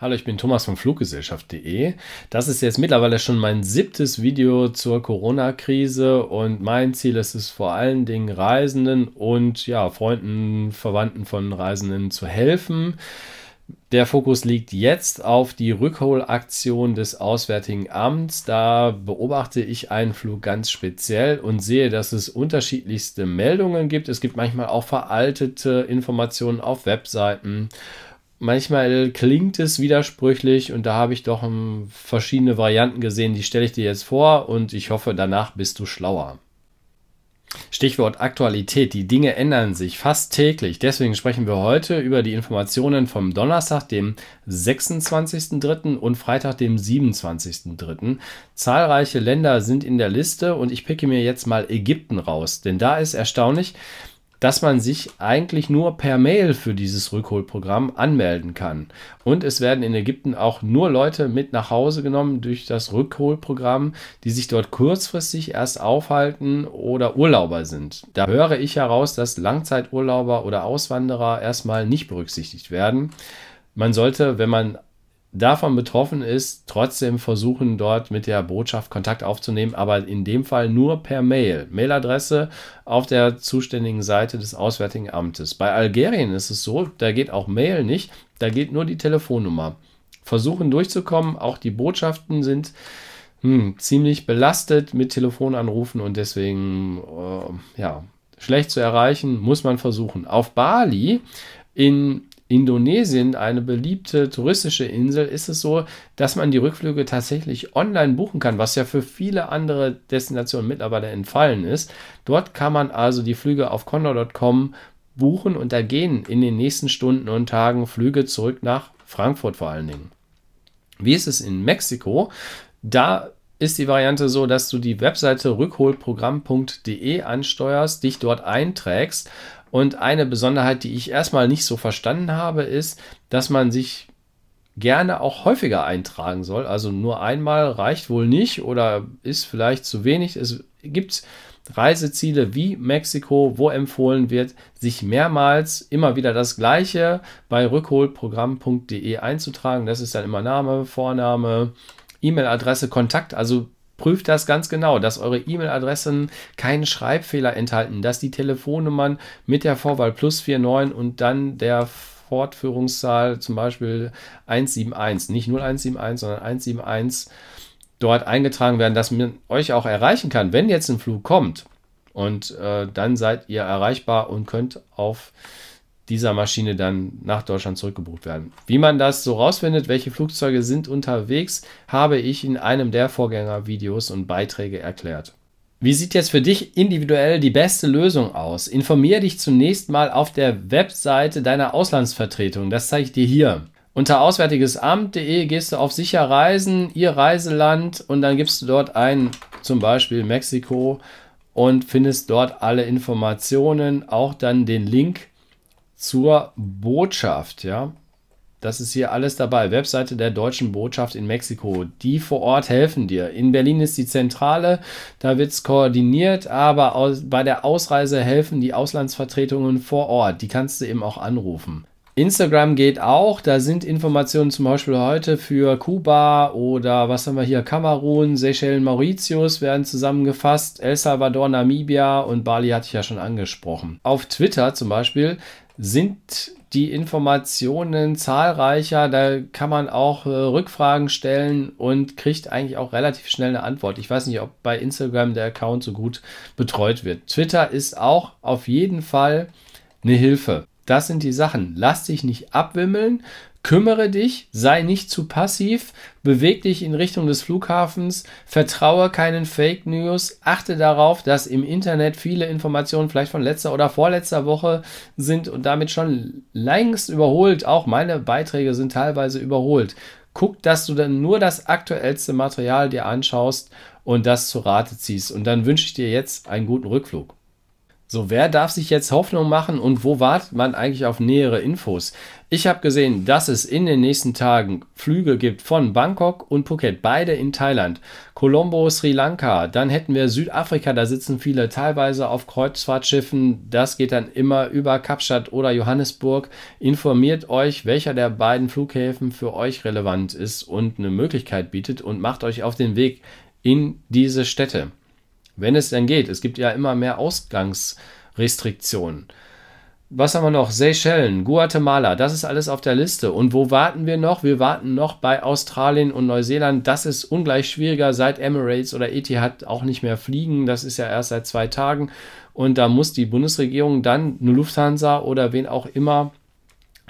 Hallo, ich bin Thomas von Fluggesellschaft.de. Das ist jetzt mittlerweile schon mein siebtes Video zur Corona-Krise und mein Ziel ist es vor allen Dingen Reisenden und ja, Freunden, Verwandten von Reisenden zu helfen. Der Fokus liegt jetzt auf die Rückholaktion des Auswärtigen Amts. Da beobachte ich einen Flug ganz speziell und sehe, dass es unterschiedlichste Meldungen gibt. Es gibt manchmal auch veraltete Informationen auf Webseiten manchmal klingt es widersprüchlich und da habe ich doch um, verschiedene Varianten gesehen, die stelle ich dir jetzt vor und ich hoffe, danach bist du schlauer. Stichwort Aktualität. Die Dinge ändern sich fast täglich. Deswegen sprechen wir heute über die Informationen vom Donnerstag, dem 26.03. und Freitag, dem 27.03. Zahlreiche Länder sind in der Liste und ich picke mir jetzt mal Ägypten raus, denn da ist erstaunlich, dass man sich eigentlich nur per Mail für dieses Rückholprogramm anmelden kann. Und es werden in Ägypten auch nur Leute mit nach Hause genommen durch das Rückholprogramm, die sich dort kurzfristig erst aufhalten oder Urlauber sind. Da höre ich heraus, dass Langzeiturlauber oder Auswanderer erstmal nicht berücksichtigt werden. Man sollte, wenn man davon betroffen ist, trotzdem versuchen, dort mit der Botschaft Kontakt aufzunehmen, aber in dem Fall nur per Mail. Mailadresse auf der zuständigen Seite des Auswärtigen Amtes. Bei Algerien ist es so, da geht auch Mail nicht, da geht nur die Telefonnummer. Versuchen durchzukommen, auch die Botschaften sind hm, ziemlich belastet mit Telefonanrufen und deswegen äh, ja, schlecht zu erreichen, muss man versuchen. Auf Bali in Indonesien, eine beliebte touristische Insel, ist es so, dass man die Rückflüge tatsächlich online buchen kann, was ja für viele andere Destinationen mittlerweile entfallen ist. Dort kann man also die Flüge auf condor.com buchen und da gehen in den nächsten Stunden und Tagen Flüge zurück nach Frankfurt vor allen Dingen. Wie ist es in Mexiko? Da ist die Variante so, dass du die Webseite rückholprogramm.de ansteuerst, dich dort einträgst und eine Besonderheit, die ich erstmal nicht so verstanden habe, ist, dass man sich gerne auch häufiger eintragen soll. Also nur einmal reicht wohl nicht oder ist vielleicht zu wenig. Es gibt Reiseziele wie Mexiko, wo empfohlen wird, sich mehrmals immer wieder das gleiche bei rückholprogramm.de einzutragen. Das ist dann immer Name, Vorname, E-Mail-Adresse, Kontakt. Also Prüft das ganz genau, dass eure E-Mail-Adressen keinen Schreibfehler enthalten, dass die Telefonnummern mit der Vorwahl plus 49 und dann der Fortführungszahl zum Beispiel 171, nicht 0171, sondern 171 dort eingetragen werden, dass man euch auch erreichen kann, wenn jetzt ein Flug kommt. Und äh, dann seid ihr erreichbar und könnt auf dieser Maschine dann nach Deutschland zurückgebucht werden. Wie man das so rausfindet, welche Flugzeuge sind unterwegs, habe ich in einem der Vorgängervideos und Beiträge erklärt. Wie sieht jetzt für dich individuell die beste Lösung aus? Informiere dich zunächst mal auf der Webseite deiner Auslandsvertretung. Das zeige ich dir hier. Unter auswärtigesamt.de gehst du auf sicher reisen, ihr Reiseland und dann gibst du dort ein, zum Beispiel Mexiko und findest dort alle Informationen, auch dann den Link zur Botschaft, ja. Das ist hier alles dabei. Webseite der deutschen Botschaft in Mexiko. Die vor Ort helfen dir. In Berlin ist die Zentrale, da wird es koordiniert, aber aus, bei der Ausreise helfen die Auslandsvertretungen vor Ort. Die kannst du eben auch anrufen. Instagram geht auch, da sind Informationen zum Beispiel heute für Kuba oder was haben wir hier, Kamerun, Seychellen, Mauritius werden zusammengefasst, El Salvador, Namibia und Bali hatte ich ja schon angesprochen. Auf Twitter zum Beispiel sind die Informationen zahlreicher. Da kann man auch äh, Rückfragen stellen und kriegt eigentlich auch relativ schnell eine Antwort. Ich weiß nicht, ob bei Instagram der Account so gut betreut wird. Twitter ist auch auf jeden Fall eine Hilfe. Das sind die Sachen. Lass dich nicht abwimmeln. Kümmere dich, sei nicht zu passiv, beweg dich in Richtung des Flughafens, vertraue keinen Fake News, achte darauf, dass im Internet viele Informationen vielleicht von letzter oder vorletzter Woche sind und damit schon längst überholt. Auch meine Beiträge sind teilweise überholt. Guck, dass du dann nur das aktuellste Material dir anschaust und das zu Rate ziehst. Und dann wünsche ich dir jetzt einen guten Rückflug. So, wer darf sich jetzt Hoffnung machen und wo wartet man eigentlich auf nähere Infos? Ich habe gesehen, dass es in den nächsten Tagen Flüge gibt von Bangkok und Phuket, beide in Thailand. Colombo, Sri Lanka, dann hätten wir Südafrika, da sitzen viele teilweise auf Kreuzfahrtschiffen. Das geht dann immer über Kapstadt oder Johannesburg. Informiert euch, welcher der beiden Flughäfen für euch relevant ist und eine Möglichkeit bietet und macht euch auf den Weg in diese Städte. Wenn es denn geht. Es gibt ja immer mehr Ausgangsrestriktionen. Was haben wir noch? Seychellen, Guatemala, das ist alles auf der Liste. Und wo warten wir noch? Wir warten noch bei Australien und Neuseeland. Das ist ungleich schwieriger, seit Emirates oder Etihad auch nicht mehr fliegen. Das ist ja erst seit zwei Tagen. Und da muss die Bundesregierung dann eine Lufthansa oder wen auch immer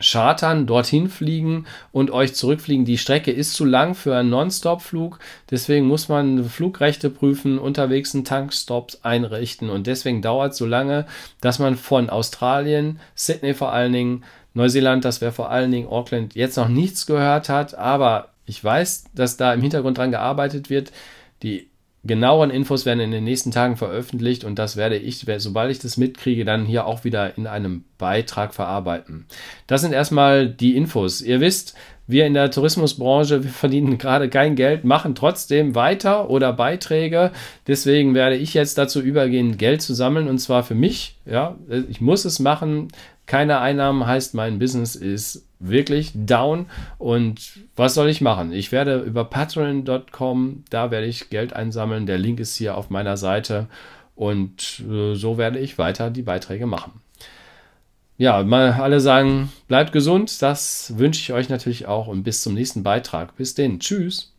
chartern, dorthin fliegen und euch zurückfliegen. Die Strecke ist zu lang für einen Non-Stop-Flug, deswegen muss man Flugrechte prüfen, unterwegs einen Tankstops einrichten und deswegen dauert es so lange, dass man von Australien, Sydney vor allen Dingen, Neuseeland, das wäre vor allen Dingen Auckland, jetzt noch nichts gehört hat, aber ich weiß, dass da im Hintergrund dran gearbeitet wird. Die genaueren Infos werden in den nächsten Tagen veröffentlicht und das werde ich, sobald ich das mitkriege, dann hier auch wieder in einem Beitrag verarbeiten. Das sind erstmal die Infos. Ihr wisst, wir in der Tourismusbranche, wir verdienen gerade kein Geld, machen trotzdem weiter oder Beiträge. Deswegen werde ich jetzt dazu übergehen, Geld zu sammeln und zwar für mich. Ja, ich muss es machen. Keine Einnahmen heißt, mein Business ist wirklich down. Und was soll ich machen? Ich werde über patreon.com, da werde ich Geld einsammeln. Der Link ist hier auf meiner Seite. Und äh, so werde ich weiter die Beiträge machen. Ja, mal alle sagen, bleibt gesund. Das wünsche ich euch natürlich auch und bis zum nächsten Beitrag. Bis denn. Tschüss.